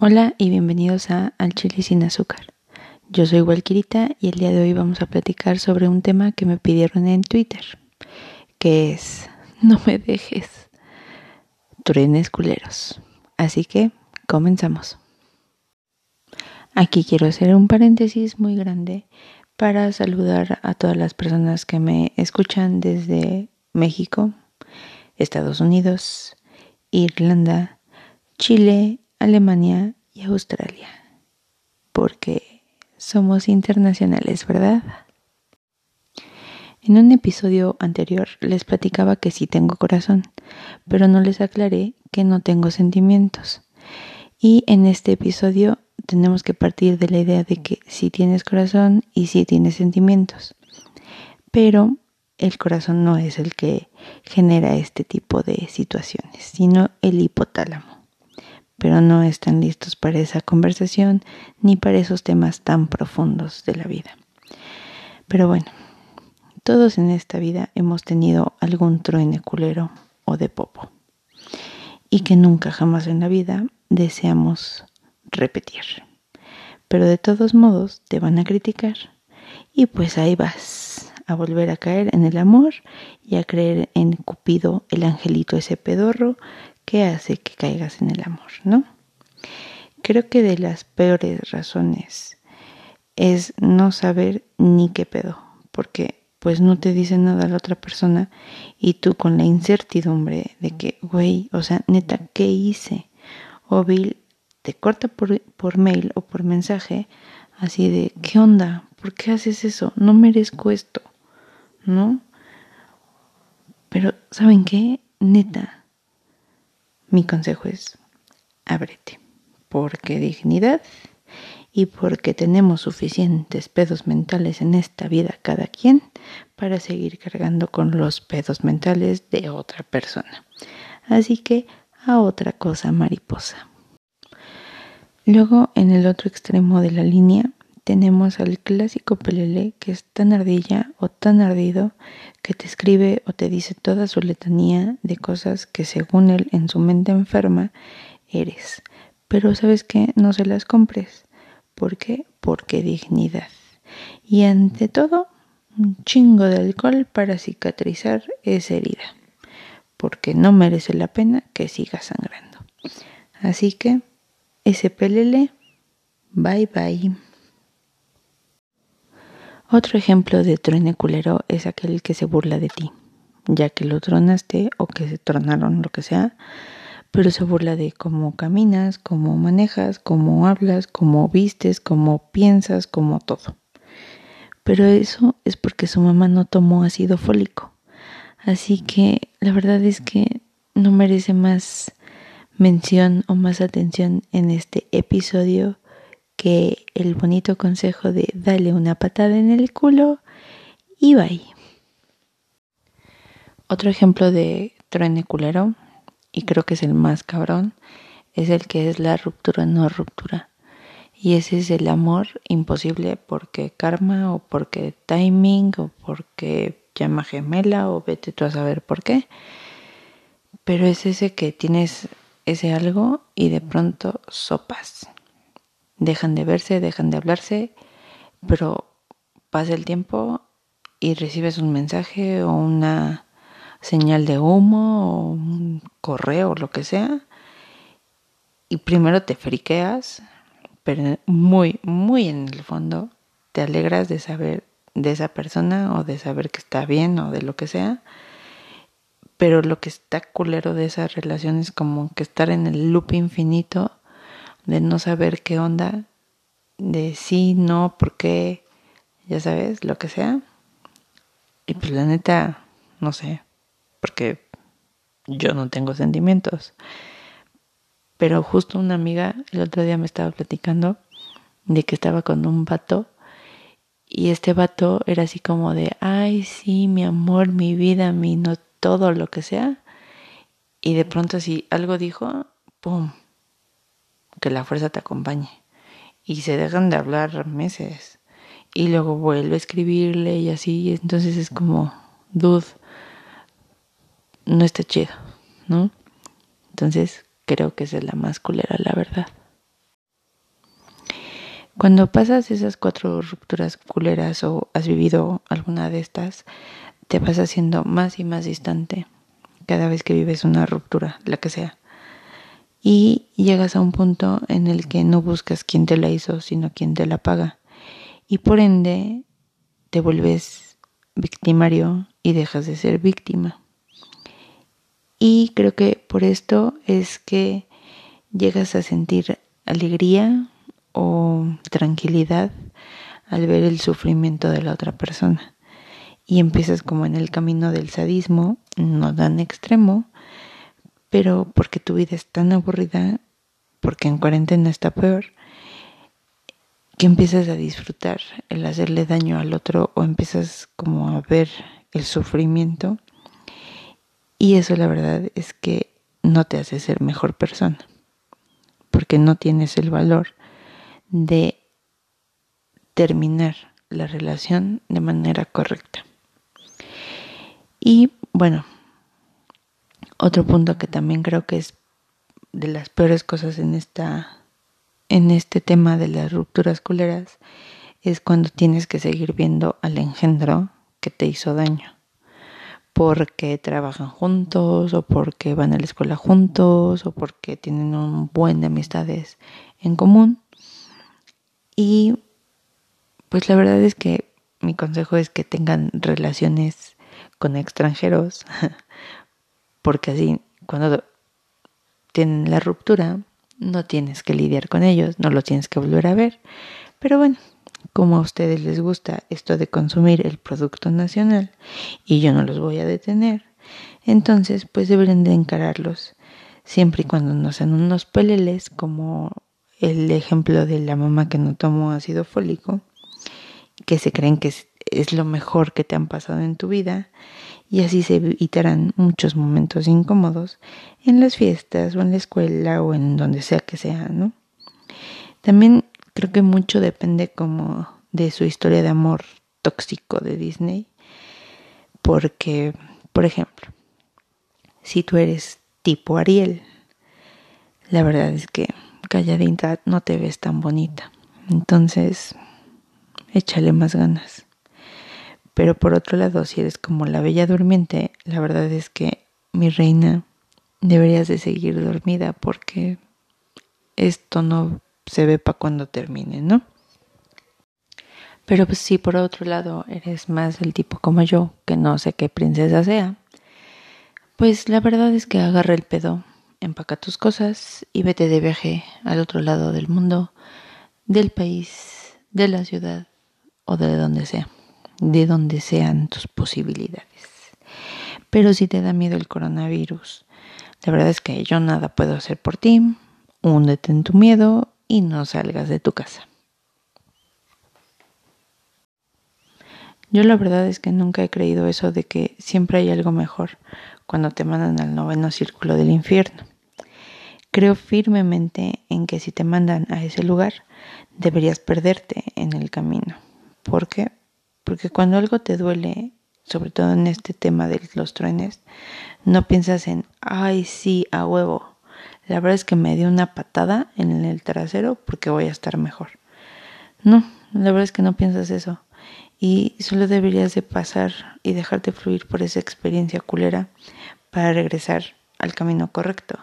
Hola y bienvenidos a Al Chile sin azúcar. Yo soy Walquirita y el día de hoy vamos a platicar sobre un tema que me pidieron en Twitter, que es No me dejes. Truenes culeros. Así que comenzamos. Aquí quiero hacer un paréntesis muy grande para saludar a todas las personas que me escuchan desde México, Estados Unidos, Irlanda, Chile, Alemania y Australia. Porque somos internacionales, ¿verdad? En un episodio anterior les platicaba que sí tengo corazón, pero no les aclaré que no tengo sentimientos. Y en este episodio tenemos que partir de la idea de que sí tienes corazón y sí tienes sentimientos. Pero el corazón no es el que genera este tipo de situaciones, sino el hipotálamo pero no están listos para esa conversación ni para esos temas tan profundos de la vida. Pero bueno, todos en esta vida hemos tenido algún truene culero o de popo y que nunca jamás en la vida deseamos repetir. Pero de todos modos te van a criticar y pues ahí vas a volver a caer en el amor y a creer en Cupido, el angelito ese pedorro ¿Qué hace que caigas en el amor, ¿no? Creo que de las peores razones es no saber ni qué pedo, porque pues no te dice nada la otra persona y tú con la incertidumbre de que, güey, o sea, neta, ¿qué hice? O Bill te corta por, por mail o por mensaje así de, ¿qué onda? ¿Por qué haces eso? No merezco esto, ¿no? Pero, ¿saben qué? Neta, mi consejo es, ábrete, porque dignidad y porque tenemos suficientes pedos mentales en esta vida cada quien para seguir cargando con los pedos mentales de otra persona. Así que a otra cosa mariposa. Luego, en el otro extremo de la línea, tenemos al clásico pelele que es tan ardilla o tan ardido que te escribe o te dice toda su letanía de cosas que según él en su mente enferma eres. Pero sabes que no se las compres. ¿Por qué? Porque dignidad. Y ante todo, un chingo de alcohol para cicatrizar esa herida. Porque no merece la pena que siga sangrando. Así que, ese pelele, bye bye. Otro ejemplo de truene culero es aquel que se burla de ti, ya que lo tronaste o que se tronaron, lo que sea, pero se burla de cómo caminas, cómo manejas, cómo hablas, cómo vistes, cómo piensas, cómo todo. Pero eso es porque su mamá no tomó ácido fólico. Así que la verdad es que no merece más mención o más atención en este episodio que el bonito consejo de dale una patada en el culo y bye. Otro ejemplo de truene culero, y creo que es el más cabrón, es el que es la ruptura no ruptura. Y ese es el amor imposible porque karma o porque timing o porque llama gemela o vete tú a saber por qué. Pero es ese que tienes ese algo y de pronto sopas dejan de verse, dejan de hablarse, pero pasa el tiempo y recibes un mensaje o una señal de humo o un correo o lo que sea y primero te friqueas, pero muy, muy en el fondo te alegras de saber de esa persona o de saber que está bien o de lo que sea. Pero lo que está culero de esa relación es como que estar en el loop infinito de no saber qué onda, de sí, no, por qué, ya sabes, lo que sea. Y pues la neta, no sé, porque yo no tengo sentimientos. Pero justo una amiga el otro día me estaba platicando de que estaba con un vato y este vato era así como de, ay, sí, mi amor, mi vida, mi no, todo lo que sea. Y de pronto así algo dijo, ¡pum! Que la fuerza te acompañe. Y se dejan de hablar meses. Y luego vuelve a escribirle y así. entonces es como, dude, no está chido, ¿no? Entonces creo que es la más culera, la verdad. Cuando pasas esas cuatro rupturas culeras o has vivido alguna de estas, te vas haciendo más y más distante cada vez que vives una ruptura, la que sea. Y llegas a un punto en el que no buscas quién te la hizo, sino quién te la paga. Y por ende te vuelves victimario y dejas de ser víctima. Y creo que por esto es que llegas a sentir alegría o tranquilidad al ver el sufrimiento de la otra persona. Y empiezas como en el camino del sadismo, no tan extremo, pero porque tu vida es tan aburrida, porque en cuarentena está peor, que empiezas a disfrutar el hacerle daño al otro o empiezas como a ver el sufrimiento. Y eso la verdad es que no te hace ser mejor persona, porque no tienes el valor de terminar la relación de manera correcta. Y bueno, otro punto que también creo que es de las peores cosas en esta en este tema de las rupturas culeras es cuando tienes que seguir viendo al engendro que te hizo daño. Porque trabajan juntos o porque van a la escuela juntos o porque tienen un buen de amistades en común. Y pues la verdad es que mi consejo es que tengan relaciones con extranjeros, porque así cuando tienen la ruptura no tienes que lidiar con ellos, no lo tienes que volver a ver. Pero bueno, como a ustedes les gusta esto de consumir el producto nacional y yo no los voy a detener, entonces pues deberían de encararlos siempre y cuando no sean unos peleles como el ejemplo de la mamá que no tomó ácido fólico, que se creen que es, lo mejor que te han pasado en tu vida y así se evitarán muchos momentos incómodos en las fiestas o en la escuela o en donde sea que sea, ¿no? También creo que mucho depende como de su historia de amor tóxico de Disney, porque, por ejemplo, si tú eres tipo Ariel, la verdad es que calladita no te ves tan bonita. Entonces, échale más ganas. Pero por otro lado, si eres como la bella durmiente, la verdad es que, mi reina, deberías de seguir dormida porque esto no se ve para cuando termine, ¿no? Pero pues si por otro lado eres más el tipo como yo, que no sé qué princesa sea, pues la verdad es que agarra el pedo empaca tus cosas y vete de viaje al otro lado del mundo, del país, de la ciudad o de donde sea, de donde sean tus posibilidades. Pero si te da miedo el coronavirus, la verdad es que yo nada puedo hacer por ti, húndete en tu miedo y no salgas de tu casa. Yo la verdad es que nunca he creído eso de que siempre hay algo mejor cuando te mandan al noveno círculo del infierno. Creo firmemente en que si te mandan a ese lugar, deberías perderte en el camino. ¿Por qué? Porque cuando algo te duele, sobre todo en este tema de los truenes, no piensas en, ay, sí, a huevo. La verdad es que me dio una patada en el trasero porque voy a estar mejor. No, la verdad es que no piensas eso y solo deberías de pasar y dejarte fluir por esa experiencia culera para regresar al camino correcto,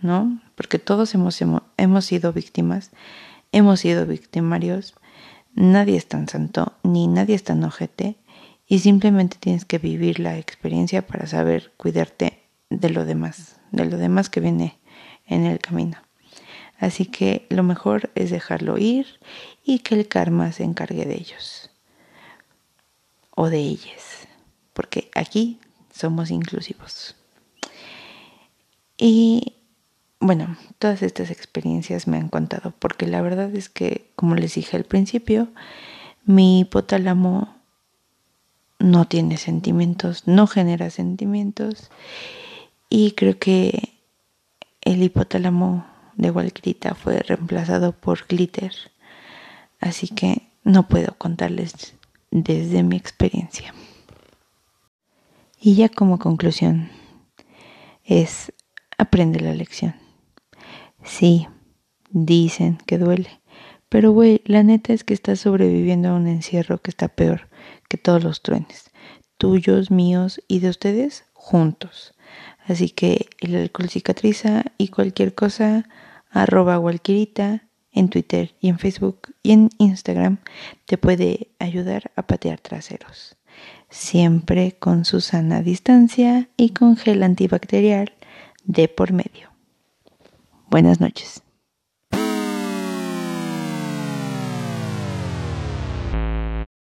¿no? Porque todos hemos, hemos sido víctimas, hemos sido victimarios, nadie es tan santo, ni nadie es tan ojete, y simplemente tienes que vivir la experiencia para saber cuidarte de lo demás, de lo demás que viene en el camino. Así que lo mejor es dejarlo ir y que el karma se encargue de ellos o de ellas, porque aquí somos inclusivos. Y bueno, todas estas experiencias me han contado, porque la verdad es que, como les dije al principio, mi hipotálamo no tiene sentimientos, no genera sentimientos, y creo que el hipotálamo de Walgrita fue reemplazado por glitter, así que no puedo contarles desde mi experiencia. Y ya como conclusión es aprende la lección. Sí, dicen que duele, Pero, güey, la neta es que estás sobreviviendo a un encierro que está peor que todos los truenes. Tuyos, míos y de ustedes juntos. Así que el alcohol cicatriza y cualquier cosa, arroba cualquierita en Twitter y en Facebook y en Instagram te puede ayudar a patear traseros. Siempre con su sana distancia y con gel antibacterial de por medio. Buenas noches.